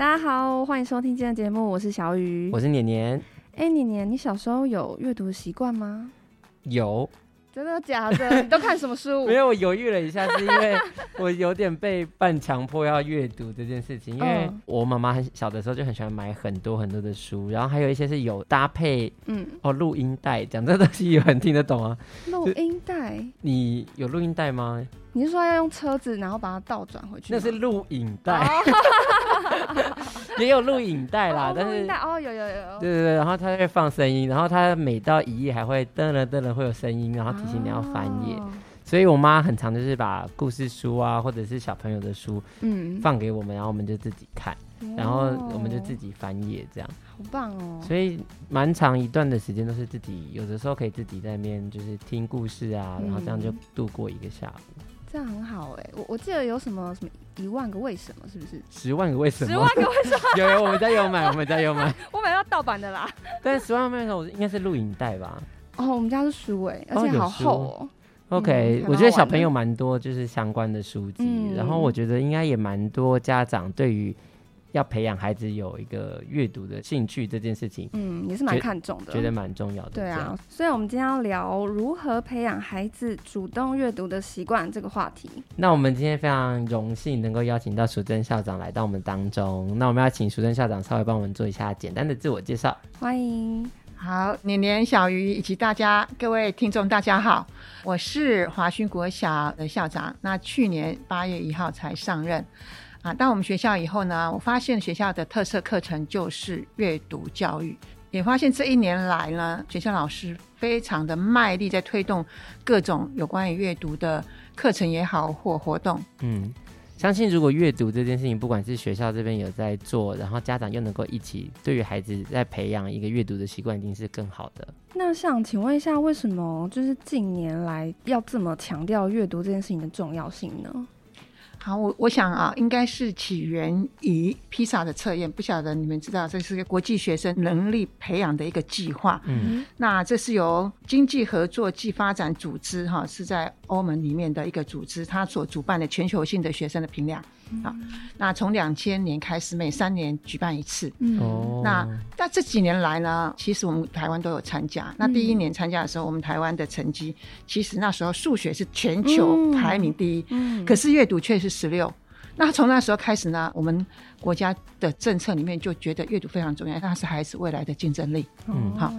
大家好，欢迎收听今天的节目，我是小雨，我是年年。哎，年年，你小时候有阅读的习惯吗？有。真的假的？你都看什么书？没有，我犹豫了一下，是因为 我有点被半强迫要阅读这件事情。因为我妈妈很小的时候就很喜欢买很多很多的书，然后还有一些是有搭配，嗯，哦，录音带，讲这东西有人听得懂啊？录音带？你有录音带吗？你是说要用车子，然后把它倒转回去？那是录影带，也有录影带啦。但是哦，有有有。对对对，然后它会放声音，然后它每到一页还会噔了噔了会有声音，然后提醒你要翻页。所以我妈很常就是把故事书啊，或者是小朋友的书，嗯，放给我们，然后我们就自己看，然后我们就自己翻页，这样。好棒哦！所以蛮长一段的时间都是自己，有的时候可以自己在那边就是听故事啊，然后这样就度过一个下午。这样很好哎、欸，我我记得有什么什么一万个为什么，是不是？十万个为什么？十万个为什么？有有，我们家有买，我们家有买。我买到盗版的啦。但是十万个为什么，我应该是录影带吧？哦，我们家是书哎、欸，而且好厚哦、喔。哦、OK，、嗯、我觉得小朋友蛮多，就是相关的书籍，嗯、然后我觉得应该也蛮多家长对于。要培养孩子有一个阅读的兴趣这件事情，嗯，也是蛮看重的，觉得蛮重要的。对啊，所以我们今天要聊如何培养孩子主动阅读的习惯这个话题。那我们今天非常荣幸能够邀请到淑珍校长来到我们当中。那我们要请淑珍校长稍微帮我们做一下简单的自我介绍。欢迎，好，年年、小鱼以及大家各位听众，大家好，我是华勋国小的校长。那去年八月一号才上任。啊，到我们学校以后呢，我发现学校的特色课程就是阅读教育，也发现这一年来呢，学校老师非常的卖力在推动各种有关于阅读的课程也好或活动。嗯，相信如果阅读这件事情，不管是学校这边有在做，然后家长又能够一起，对于孩子在培养一个阅读的习惯，一定是更好的。那想请问一下，为什么就是近年来要这么强调阅读这件事情的重要性呢？好，我我想啊，应该是起源于披萨的测验，不晓得你们知道，这是个国际学生能力培养的一个计划。嗯，那这是由经济合作暨发展组织哈，是在欧盟里面的一个组织，它所主办的全球性的学生的评量。好，那从两千年开始，每三年举办一次。嗯，那那这几年来呢，其实我们台湾都有参加。那第一年参加的时候，我们台湾的成绩，其实那时候数学是全球排名第一，嗯，可是阅读却是十六。那从那时候开始呢，我们国家的政策里面就觉得阅读非常重要，它是孩子未来的竞争力。嗯，好，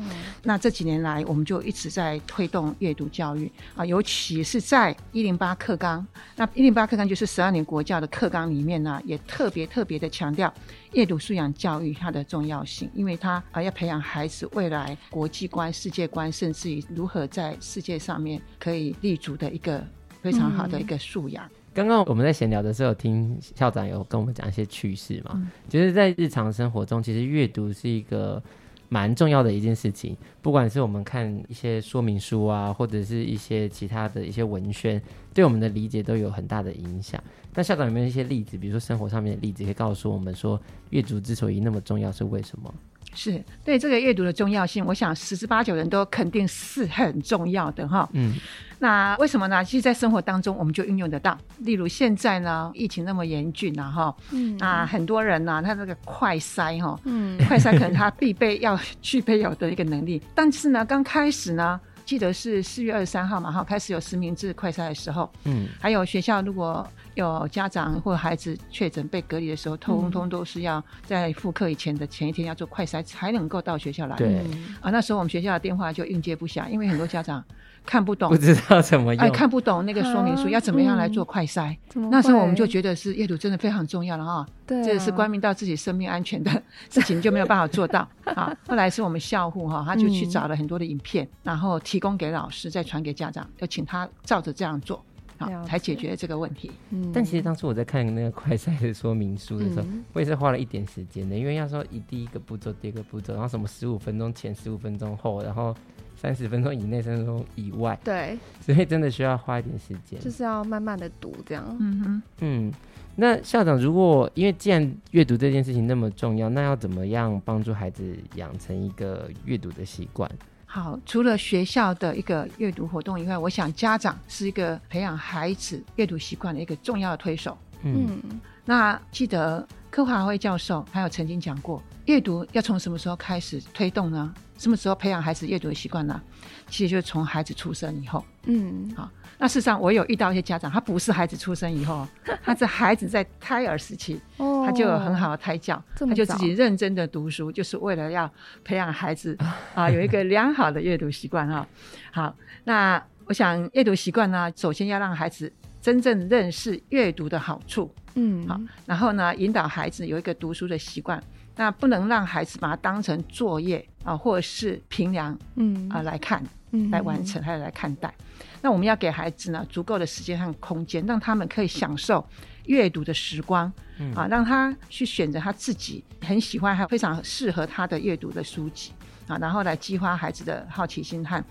那这几年来，我们就一直在推动阅读教育啊，尤其是在一零八课纲。那一零八课纲就是十二年国教的课纲里面呢，也特别特别的强调阅读素养教育它的重要性，因为它啊要培养孩子未来国际观、世界观，甚至于如何在世界上面可以立足的一个非常好的一个素养。嗯刚刚我们在闲聊的时候，听校长有跟我们讲一些趣事嘛，就是在日常生活中，其实阅读是一个蛮重要的一件事情。不管是我们看一些说明书啊，或者是一些其他的一些文宣，对我们的理解都有很大的影响。但校长有没有一些例子，比如说生活上面的例子，可以告诉我们说，阅读之所以那么重要，是为什么？是对这个阅读的重要性，我想十之八九人都肯定是很重要的哈。嗯，那为什么呢？其实，在生活当中，我们就运用得到。例如现在呢，疫情那么严峻啊，哈，嗯，啊，很多人呢，他这个快筛哈，嗯，快筛可能他必备要 具备有的一个能力，但是呢，刚开始呢。记得是四月二十三号嘛，哈，开始有实名制快筛的时候，嗯，还有学校如果有家长或孩子确诊被隔离的时候，通通都是要在复课以前的前一天要做快筛才能够到学校来。对，啊，那时候我们学校的电话就应接不暇，因为很多家长看不懂，不知道怎么用，哎，看不懂那个说明书要怎么样来做快筛。那时候我们就觉得是阅读真的非常重要了哈，对，这是关明到自己生命安全的事情就没有办法做到 啊。后来是我们校护哈，他就去找了很多的影片，然后提。供给老师，再传给家长，要请他照着这样做。好才解决这个问题。嗯，但其实当初我在看那个快赛的说明书的时候，嗯、我也是花了一点时间的，因为要说以第一个步骤、第二个步骤，然后什么十五分钟前、十五分钟后，然后三十分钟以内、三十分钟以外，对，所以真的需要花一点时间，就是要慢慢的读这样。嗯哼，嗯。那校长，如果因为既然阅读这件事情那么重要，那要怎么样帮助孩子养成一个阅读的习惯？好，除了学校的一个阅读活动以外，我想家长是一个培养孩子阅读习惯的一个重要的推手。嗯，那记得柯华辉教授还有曾经讲过，阅读要从什么时候开始推动呢？什么时候培养孩子阅读的习惯呢？其实就是从孩子出生以后。嗯，好。那事实上，我有遇到一些家长，他不是孩子出生以后，他是孩子在胎儿时期，哦、他就有很好的胎教，他就自己认真的读书，就是为了要培养孩子啊有一个良好的阅读习惯哈。好，那我想阅读习惯呢，首先要让孩子真正认识阅读的好处，嗯，好，然后呢，引导孩子有一个读书的习惯，那不能让孩子把它当成作业啊，或者是平量，嗯啊来看，嗯，来完成还有来看待。那我们要给孩子呢足够的时间和空间，让他们可以享受阅读的时光，嗯、啊，让他去选择他自己很喜欢还有非常适合他的阅读的书籍啊，然后来激发孩子的好奇心和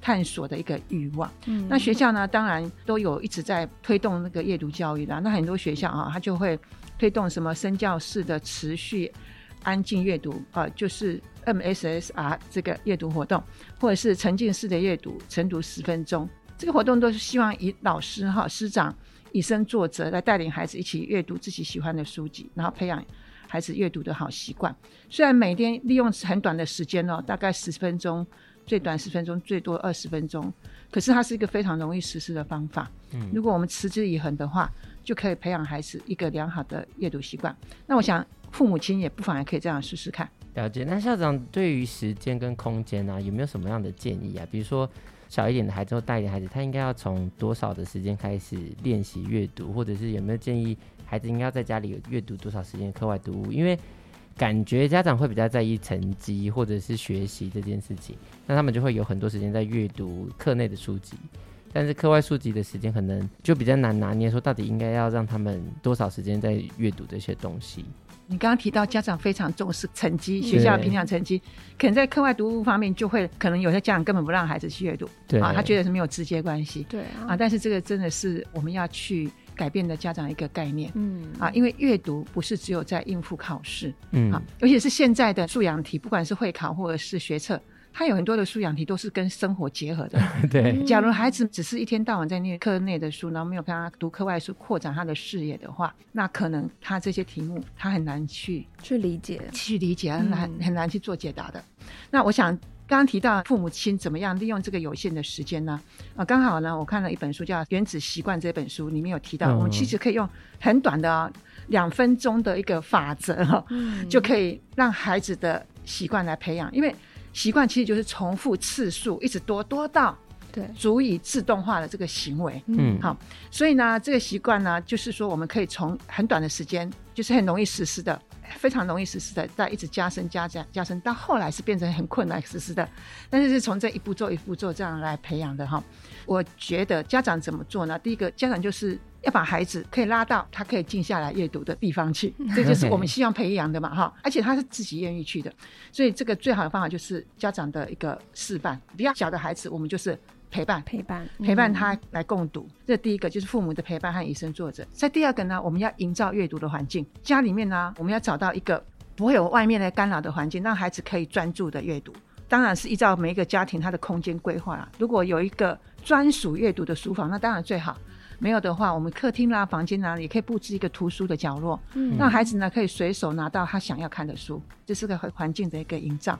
探索的一个欲望。嗯，那学校呢，当然都有一直在推动那个阅读教育的。那很多学校啊，他就会推动什么身教式的持续安静阅读啊，就是 MSSR 这个阅读活动，或者是沉浸式的阅读，晨读十分钟。这个活动都是希望以老师哈师长以身作则，来带领孩子一起阅读自己喜欢的书籍，然后培养孩子阅读的好习惯。虽然每天利用很短的时间哦，大概十分钟，最短十分钟，最多二十分钟，可是它是一个非常容易实施的方法。嗯，如果我们持之以恒的话，就可以培养孩子一个良好的阅读习惯。那我想父母亲也不妨也可以这样试试看。了解。那校长对于时间跟空间呢、啊，有没有什么样的建议啊？比如说。小一点的孩子或大一点孩子，他应该要从多少的时间开始练习阅读，或者是有没有建议孩子应该要在家里有阅读多少时间课外读物？因为感觉家长会比较在意成绩或者是学习这件事情，那他们就会有很多时间在阅读课内的书籍，但是课外书籍的时间可能就比较难拿捏，说到底应该要让他们多少时间在阅读这些东西。你刚刚提到家长非常重视成绩，学校的评奖成绩，可能在课外读物方面就会，可能有些家长根本不让孩子去阅读，对。啊，他觉得是没有直接关系，对啊，啊，但是这个真的是我们要去改变的家长一个概念，嗯。啊，因为阅读不是只有在应付考试，嗯。啊，尤其是现在的素养题，不管是会考或者是学测。它有很多的素养题都是跟生活结合的。对，假如孩子只是一天到晚在念课内的书，然后没有跟他读课外书，扩展他的视野的话，那可能他这些题目他很难去去理解，去理解很难、嗯、很难去做解答的。那我想刚刚提到父母亲怎么样利用这个有限的时间呢？啊，刚好呢，我看了一本书叫《原子习惯》这本书里面有提到，嗯、我们其实可以用很短的两分钟的一个法则哈，嗯、就可以让孩子的习惯来培养，因为。习惯其实就是重复次数，一直多多到对足以自动化的这个行为。嗯，好，所以呢，这个习惯呢，就是说我们可以从很短的时间，就是很容易实施的，非常容易实施的，再一直加深、加加加深，到后来是变成很困难实施的。但是是从这一步做一步做这样来培养的哈。我觉得家长怎么做呢？第一个，家长就是。要把孩子可以拉到他可以静下来阅读的地方去，这就是我们希望培养的嘛，哈！而且他是自己愿意去的，所以这个最好的方法就是家长的一个示范。比较小的孩子，我们就是陪伴，陪伴，陪伴他来共读。嗯、这第一个就是父母的陪伴和以身作则。在第二个呢，我们要营造阅读的环境。家里面呢，我们要找到一个不会有外面的干扰的环境，让孩子可以专注的阅读。当然是依照每一个家庭他的空间规划啦。如果有一个专属阅读的书房，那当然最好。没有的话，我们客厅啦、房间啦，也可以布置一个图书的角落，嗯，让孩子呢可以随手拿到他想要看的书，这是个环境的一个营造。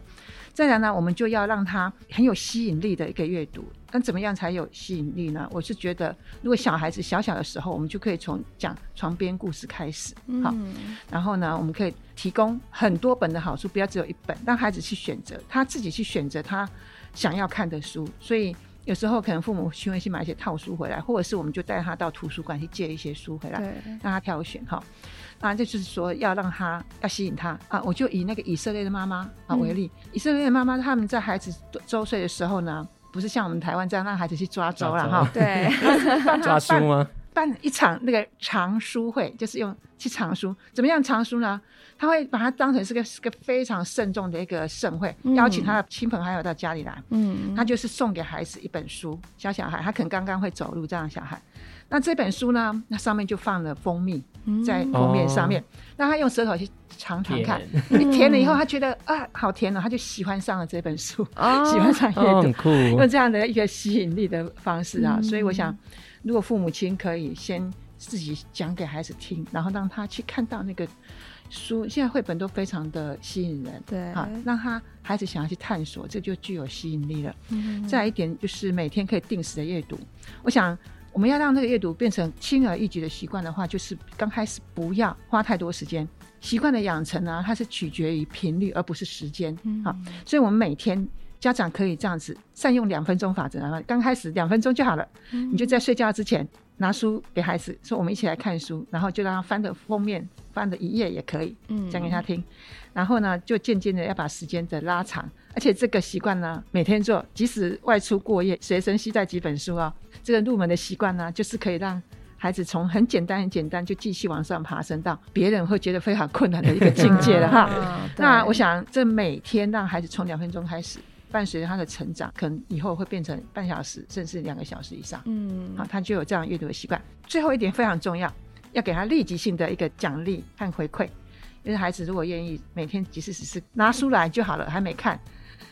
再来呢，我们就要让他很有吸引力的一个阅读。那怎么样才有吸引力呢？我是觉得，如果小孩子小小的时候，我们就可以从讲床边故事开始，好，嗯，然后呢，我们可以提供很多本的好书，不要只有一本，让孩子去选择，他自己去选择他想要看的书，所以。有时候可能父母去会去买一些套书回来，或者是我们就带他到图书馆去借一些书回来，对让他挑选哈。啊，这就是说要让他要吸引他啊。我就以那个以色列的妈妈啊为例，嗯、以色列的妈妈他们在孩子周岁的时候呢，不是像我们台湾这样让孩子去抓周了哈。对，抓书吗？办一场那个藏书会，就是用去藏书，怎么样藏书呢？他会把它当成是个是个非常慎重的一个盛会，嗯、邀请他的亲朋好友到家里来。嗯，他就是送给孩子一本书，小小孩，他可能刚刚会走路这样小孩。那这本书呢，那上面就放了蜂蜜，在封面上面，让、嗯、他用舌头去尝尝看，你，甜了以后他觉得啊好甜哦，他就喜欢上了这本书，哦、喜欢上阅读，哦、用这样的一个吸引力的方式啊，嗯、所以我想，如果父母亲可以先自己讲给孩子听，然后让他去看到那个。书现在绘本都非常的吸引人，对啊，让他孩子想要去探索，这就具有吸引力了。嗯，再一点就是每天可以定时的阅读。我想我们要让这个阅读变成轻而易举的习惯的话，就是刚开始不要花太多时间。习惯的养成呢，它是取决于频率而不是时间。嗯，好，所以我们每天家长可以这样子善用两分钟法则，然后刚开始两分钟就好了，嗯，你就在睡觉之前。拿书给孩子说：“我们一起来看书。”然后就让他翻的封面，翻的一页也可以，嗯，讲给他听。然后呢，就渐渐的要把时间的拉长，而且这个习惯呢，每天做，即使外出过夜，随身携带几本书啊，这个入门的习惯呢，就是可以让孩子从很简单、很简单就继续往上爬升到别人会觉得非常困难的一个境界了哈。那我想，这每天让孩子从两分钟开始。伴随着他的成长，可能以后会变成半小时，甚至两个小时以上。嗯，好，他就有这样阅读的习惯。最后一点非常重要，要给他立即性的一个奖励和回馈。因为孩子如果愿意每天即使只是拿书来就好了，还没看，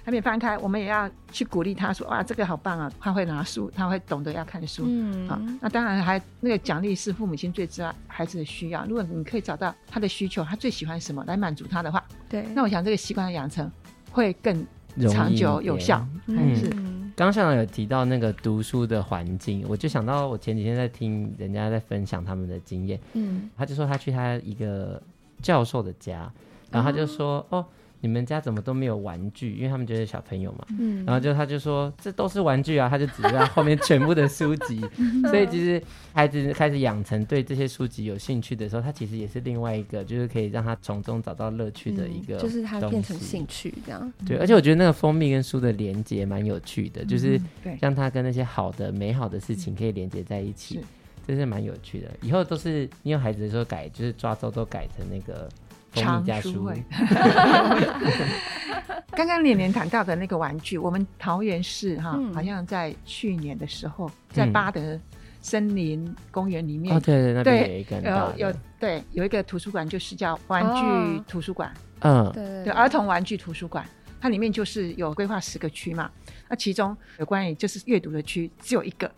还没翻开，我们也要去鼓励他说：“哇，这个好棒啊！”他会拿书，他会懂得要看书。嗯，好，那当然还那个奖励是父母亲最知道孩子的需要。如果你可以找到他的需求，他最喜欢什么来满足他的话，对，那我想这个习惯的养成会更。长久有效，嗯，是。刚刚校长有提到那个读书的环境，我就想到我前几天在听人家在分享他们的经验，嗯，他就说他去他一个教授的家，然后他就说，哦。你们家怎么都没有玩具？因为他们觉得小朋友嘛，嗯，然后就他就说这都是玩具啊，他就指着后面全部的书籍，所以其实孩子开始养成对这些书籍有兴趣的时候，他其实也是另外一个，就是可以让他从中找到乐趣的一个、嗯，就是他变成兴趣这样。对，而且我觉得那个蜂蜜跟书的连接蛮有趣的，就是让他跟那些好的、美好的事情可以连接在一起，这是蛮有趣的。以后都是你有孩子的时候改，就是抓周都改成那个。藏书会。刚刚连连谈到的那个玩具，我们桃园市哈，好像在去年的时候，在巴德森林公园里面，对对对，有有对有一个图书馆，就是叫玩具图书馆，嗯，对儿童玩具图书馆，它里面就是有规划十个区嘛，那其中有关于就是阅读的区只有一个，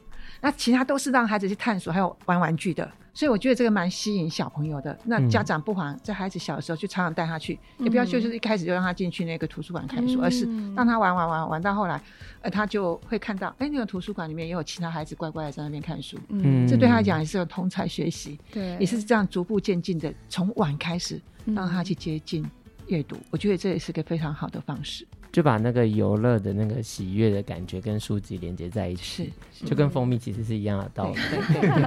那其他都是让孩子去探索，还有玩玩具的。所以我觉得这个蛮吸引小朋友的。那家长不妨在孩子小的时候就常常带他去，嗯、也不要就是一开始就让他进去那个图书馆看书，嗯、而是让他玩玩玩玩到后来，呃，他就会看到，哎，那个图书馆里面也有其他孩子乖乖的在那边看书。嗯，这对他来讲也是有同才学习。对，也是这样逐步渐进的，从晚开始让他去接近阅读。嗯、我觉得这也是个非常好的方式。就把那个游乐的那个喜悦的感觉跟书籍连接在一起，是，就跟蜂蜜其实是一样的道理。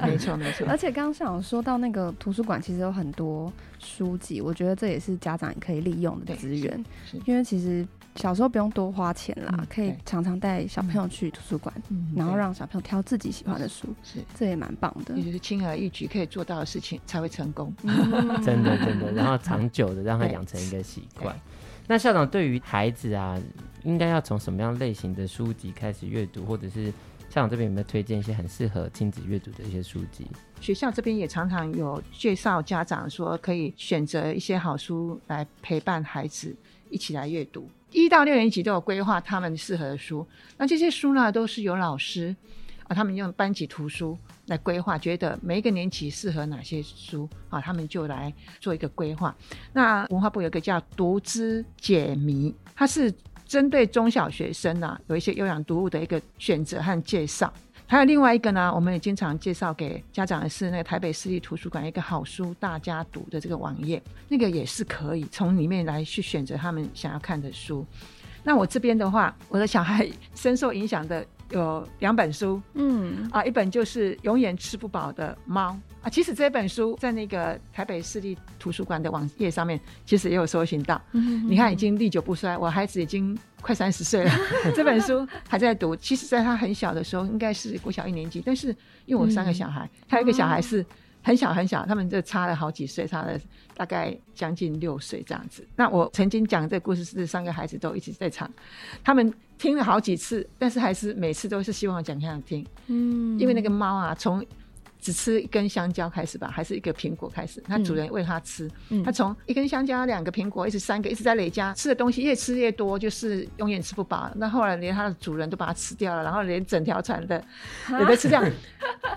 没错没错。而且刚刚想说到那个图书馆，其实有很多书籍，我觉得这也是家长也可以利用的资源。因为其实小时候不用多花钱啦，可以常常带小朋友去图书馆，然后让小朋友挑自己喜欢的书，是，这也蛮棒的。也就是轻而易举可以做到的事情才会成功。真的真的，然后长久的让他养成一个习惯。那校长对于孩子啊，应该要从什么样类型的书籍开始阅读，或者是校长这边有没有推荐一些很适合亲子阅读的一些书籍？学校这边也常常有介绍家长说，可以选择一些好书来陪伴孩子一起来阅读。一到六年级都有规划他们适合的书，那这些书呢，都是由老师啊，他们用班级图书。来规划，觉得每一个年级适合哪些书啊，他们就来做一个规划。那文化部有一个叫“读之解谜”，它是针对中小学生呢、啊，有一些优良读物的一个选择和介绍。还有另外一个呢，我们也经常介绍给家长的是那个台北市立图书馆一个好书大家读的这个网页，那个也是可以从里面来去选择他们想要看的书。那我这边的话，我的小孩深受影响的。有两本书，嗯啊，一本就是永远吃不饱的猫啊。其实这本书在那个台北市立图书馆的网页上面，其实也有搜寻到。嗯，你看，已经历久不衰。我孩子已经快三十岁了，这本书还在读。其实，在他很小的时候，应该是国小一年级，但是因为我三个小孩，还有一个小孩是。很小很小，他们就差了好几岁，差了大概将近六岁这样子。那我曾经讲这个故事是三个孩子都一直在唱，他们听了好几次，但是还是每次都是希望我讲给他们听。嗯，因为那个猫啊，从只吃一根香蕉开始吧，还是一个苹果开始？它主人喂它吃，嗯、它从一根香蕉、两个苹果，一直三个，一直在累加吃的东西，越吃越多，就是永远吃不饱。那后来连它的主人都把它吃掉了，然后连整条船的 也都吃掉，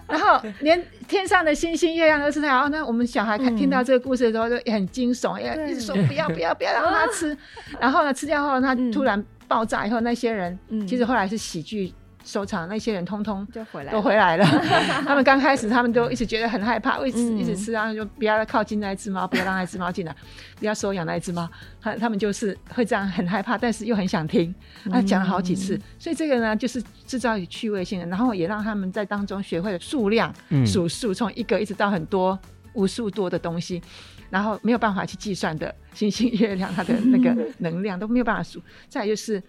然后连天上的星星、月亮都吃掉。然后呢，我们小孩看听到这个故事的时候，就很惊悚，也一直说不要不要不要让它吃。然后呢，吃掉后，它突然爆炸以后，那些人其实后来是喜剧。收场那些人通通就回来，都回来了。他们刚开始，他们都一直觉得很害怕，一直一直吃，然后就不要靠近那一只猫，不要让那只猫进来，不要收养那一只猫。他他们就是会这样很害怕，但是又很想听。他讲了好几次，所以这个呢，就是制造趣味性的，然后也让他们在当中学会了数量、数数，从一个一直到很多、无数多的东西，然后没有办法去计算的星星、月亮，它的那个 能量都没有办法数。再就是。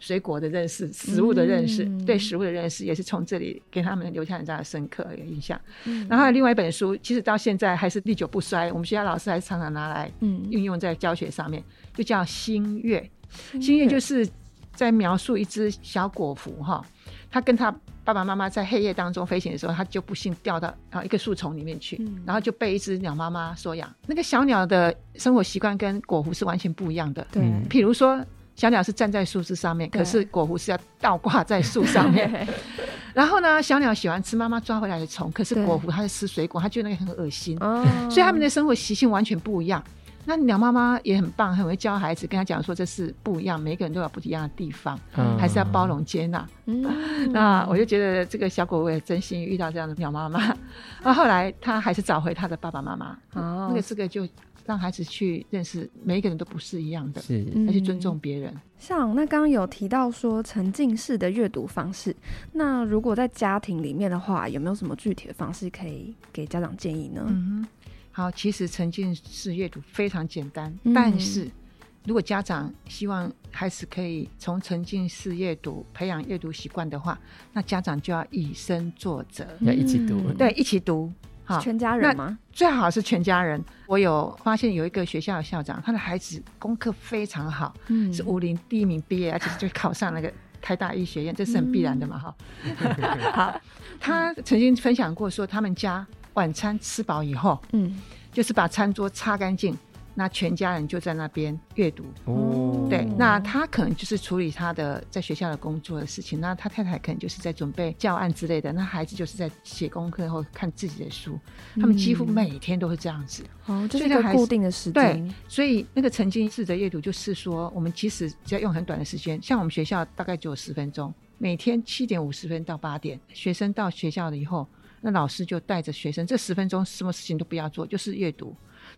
水果的认识，食物的认识，嗯、对食物的认识，也是从这里给他们留下很大的深刻的印象。嗯、然后还有另外一本书，其实到现在还是历久不衰，我们学校老师还是常常拿来运用在教学上面，嗯、就叫《星月》。星月就是在描述一只小果蝠哈，他跟他爸爸妈妈在黑夜当中飞行的时候，他就不幸掉到啊一个树丛里面去，嗯、然后就被一只鸟妈妈收养。那个小鸟的生活习惯跟果蝠是完全不一样的。对，譬如说。小鸟是站在树枝上面，可是果蝠是要倒挂在树上面。然后呢，小鸟喜欢吃妈妈抓回来的虫，可是果蝠它是吃水果，它觉得那个很恶心。哦，所以他们的生活习性完全不一样。那鸟妈妈也很棒，很会教孩子，跟他讲说这是不一样，每个人都有不一样的地方，嗯、还是要包容接纳。嗯，那我就觉得这个小果蝠也真心遇到这样的鸟妈妈。那后来他还是找回他的爸爸妈妈。哦，那个这个就。让孩子去认识每一个人都不是一样的，是，要去尊重别人。像那刚刚有提到说沉浸式的阅读方式，那如果在家庭里面的话，有没有什么具体的方式可以给家长建议呢？嗯哼，好，其实沉浸式阅读非常简单，嗯、但是如果家长希望孩子可以从沉浸式阅读培养阅读习惯的话，那家长就要以身作则，要一起读，对，一起读。全家人吗？最好是全家人。我有发现有一个学校的校长，他的孩子功课非常好，嗯，是武林第一名毕业，而且就考上那个台大医学院，这是很必然的嘛，哈。好，他曾经分享过说，他们家晚餐吃饱以后，嗯，就是把餐桌擦干净。那全家人就在那边阅读哦，对，那他可能就是处理他的在学校的工作的事情，那他太太可能就是在准备教案之类的，那孩子就是在写功课或看自己的书，他们几乎每天都是这样子哦，这是一个固定的时间。对，所以那个沉浸式的阅读就是说，我们其实只要用很短的时间，像我们学校大概只有十分钟，每天七点五十分到八点，学生到学校了以后，那老师就带着学生，这十分钟什么事情都不要做，就是阅读。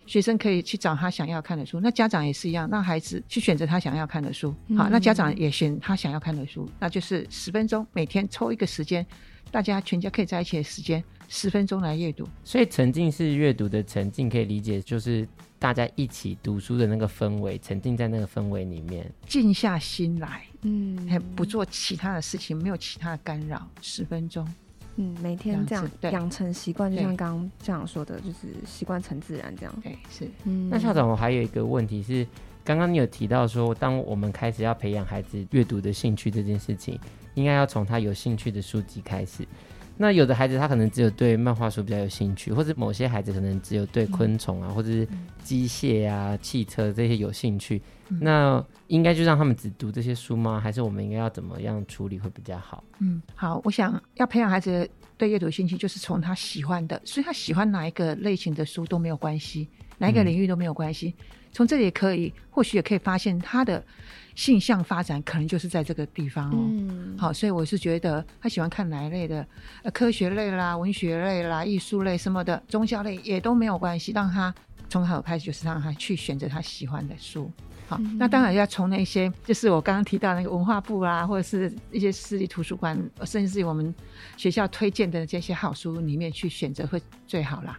学生可以去找他想要看的书，那家长也是一样，让孩子去选择他想要看的书。好，那家长也选他想要看的书，那就是十分钟，每天抽一个时间，大家全家可以在一起的时间，十分钟来阅读。所以沉浸式阅读的沉浸可以理解就是大家一起读书的那个氛围，沉浸在那个氛围里面，静下心来，嗯，还不做其他的事情，没有其他的干扰，十分钟。嗯，每天这样养成习惯，就像刚刚这样说的，就是习惯成自然这样。对，是。嗯，那校长，我还有一个问题是，刚刚你有提到说，当我们开始要培养孩子阅读的兴趣这件事情，应该要从他有兴趣的书籍开始。那有的孩子他可能只有对漫画书比较有兴趣，或者某些孩子可能只有对昆虫啊，嗯、或者是机械啊、汽车这些有兴趣。嗯、那应该就让他们只读这些书吗？还是我们应该要怎么样处理会比较好？嗯，好，我想要培养孩子对阅读兴趣，就是从他喜欢的，所以他喜欢哪一个类型的书都没有关系，哪一个领域都没有关系。从、嗯、这里也可以，或许也可以发现他的。性向发展可能就是在这个地方哦。嗯，好，所以我是觉得他喜欢看哪一类的，呃，科学类啦、文学类啦、艺术类什么的，宗教类也都没有关系，让他从小开始就是让他去选择他喜欢的书。好，那当然要从那些就是我刚刚提到那个文化部啊，或者是一些私立图书馆，甚至是我们学校推荐的这些好书里面去选择会最好啦。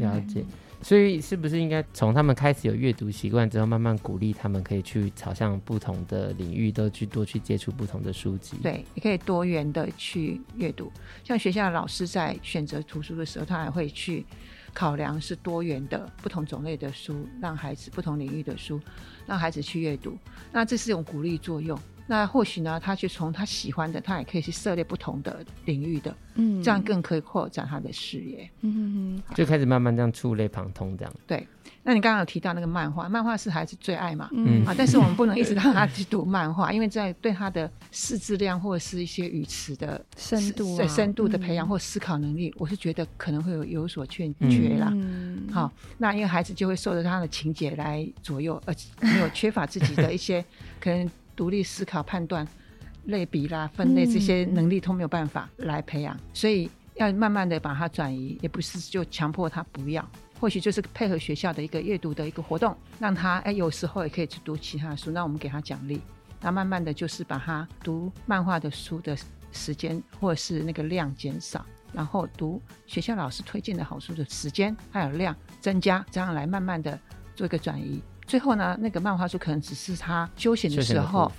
了解。所以是不是应该从他们开始有阅读习惯之后，慢慢鼓励他们可以去朝向不同的领域，都去多去接触不同的书籍？对，也可以多元的去阅读。像学校的老师在选择图书的时候，他还会去考量是多元的不同种类的书，让孩子不同领域的书，让孩子去阅读。那这是一种鼓励作用。那或许呢，他去从他喜欢的，他也可以去涉猎不同的领域的，嗯，这样更可以扩展他的视野，嗯哼哼，就开始慢慢这样触类旁通这样。对，那你刚刚有提到那个漫画，漫画是孩子最爱嘛，嗯啊，但是我们不能一直让他去读漫画，因为在对他的识字量或者是一些语词的深度、对深度的培养或思考能力，我是觉得可能会有有所欠缺啦。嗯，好，那因为孩子就会受着他的情节来左右，而且没有缺乏自己的一些 可能。独立思考、判断、类比啦、分类这些能力都没有办法来培养，所以要慢慢的把它转移，也不是就强迫他不要，或许就是配合学校的一个阅读的一个活动，让他哎有时候也可以去读其他的书，那我们给他奖励，那慢慢的就是把他读漫画的书的时间或者是那个量减少，然后读学校老师推荐的好书的时间还有量增加，这样来慢慢的做一个转移。最后呢，那个漫画书可能只是他休闲的时候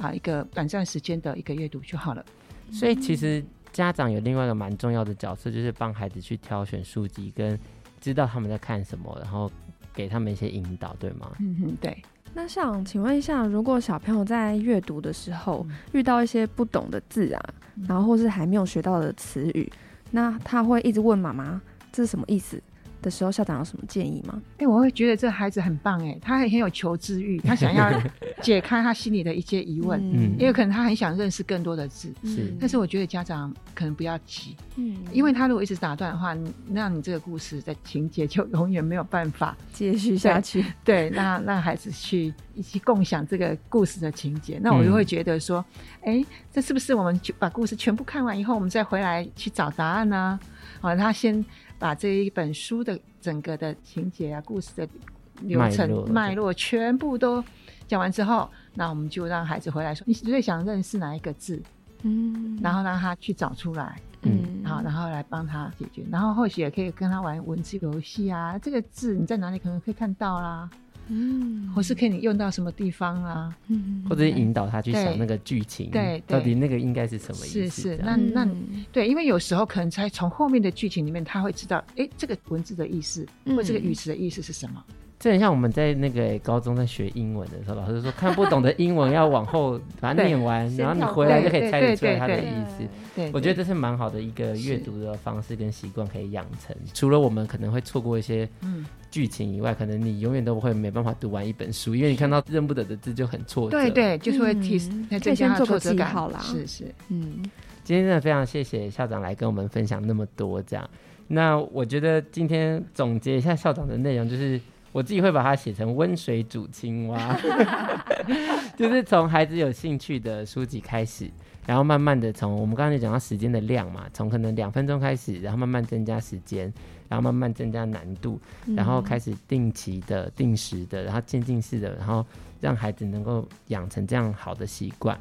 啊，一个短暂时间的一个阅读就好了。所以其实家长有另外一个蛮重要的角色，就是帮孩子去挑选书籍，跟知道他们在看什么，然后给他们一些引导，对吗？嗯哼，对。那想请问一下，如果小朋友在阅读的时候遇到一些不懂的字啊，然后或是还没有学到的词语，那他会一直问妈妈这是什么意思？的时候，校长有什么建议吗？哎、欸，我会觉得这孩子很棒，哎，他很很有求知欲，他想要 解开他心里的一些疑问，嗯，因为可能他很想认识更多的字，是。但是我觉得家长可能不要急，嗯，因为他如果一直打断的话，那你这个故事的情节就永远没有办法 继续下去。对，那让孩子去一起共享这个故事的情节，那我就会觉得说，哎、嗯欸，这是不是我们就把故事全部看完以后，我们再回来去找答案呢？好，他先。把这一本书的整个的情节啊、故事的流程脉络全部都讲完之后，那我们就让孩子回来说：“你最想认识哪一个字？”嗯，然后让他去找出来，嗯，好，然后来帮他解决。然后或许也可以跟他玩文字游戏啊，这个字你在哪里可能可以看到啦。嗯，或是可以用到什么地方啊？嗯，或者是引导他去想那个剧情，对，到底那个应该是什么意思？是是，那那对，因为有时候可能才从后面的剧情里面，他会知道，哎，这个文字的意思，或这个语词的意思是什么？这很像我们在那个高中在学英文的时候，老师说看不懂的英文要往后把它念完，然后你回来就可以猜得出来它的意思。对，我觉得这是蛮好的一个阅读的方式跟习惯可以养成。除了我们可能会错过一些剧情以外，可能你永远都不会没办法读完一本书，因为你看到认不得的字就很挫折。对对，就是会提，可以先做个记号啦。是是，嗯，今天真的非常谢谢校长来跟我们分享那么多这样。那我觉得今天总结一下校长的内容就是。我自己会把它写成温水煮青蛙，就是从孩子有兴趣的书籍开始，然后慢慢的从我们刚才讲到时间的量嘛，从可能两分钟开始，然后慢慢增加时间，然后慢慢增加难度，然后开始定期的、定时的，然后渐进式的，然后让孩子能够养成这样好的习惯。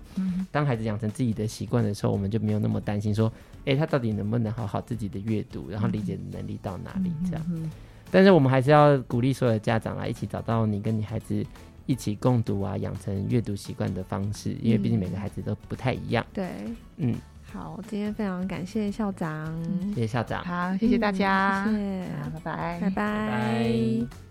当孩子养成自己的习惯的时候，我们就没有那么担心说，哎，他到底能不能好好自己的阅读，然后理解能力到哪里这样。但是我们还是要鼓励所有的家长来一起找到你跟你孩子一起共读啊，养成阅读习惯的方式，因为毕竟每个孩子都不太一样。对，嗯，好，今天非常感谢校长，谢谢校长，好，谢谢大家，谢谢，好，拜拜，拜拜。拜拜。